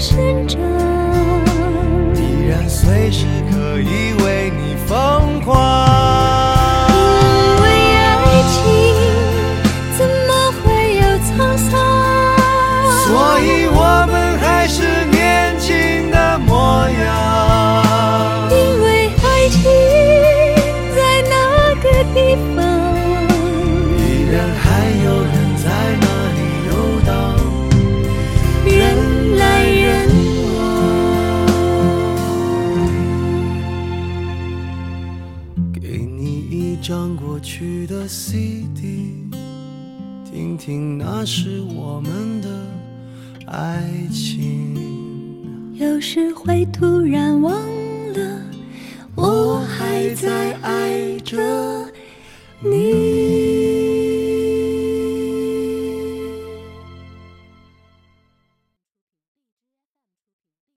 生长，依然随时可以为你疯狂。因为爱情怎么会有沧桑？所以我张过去的 CD，听听那时我们的爱情。有时会突然忘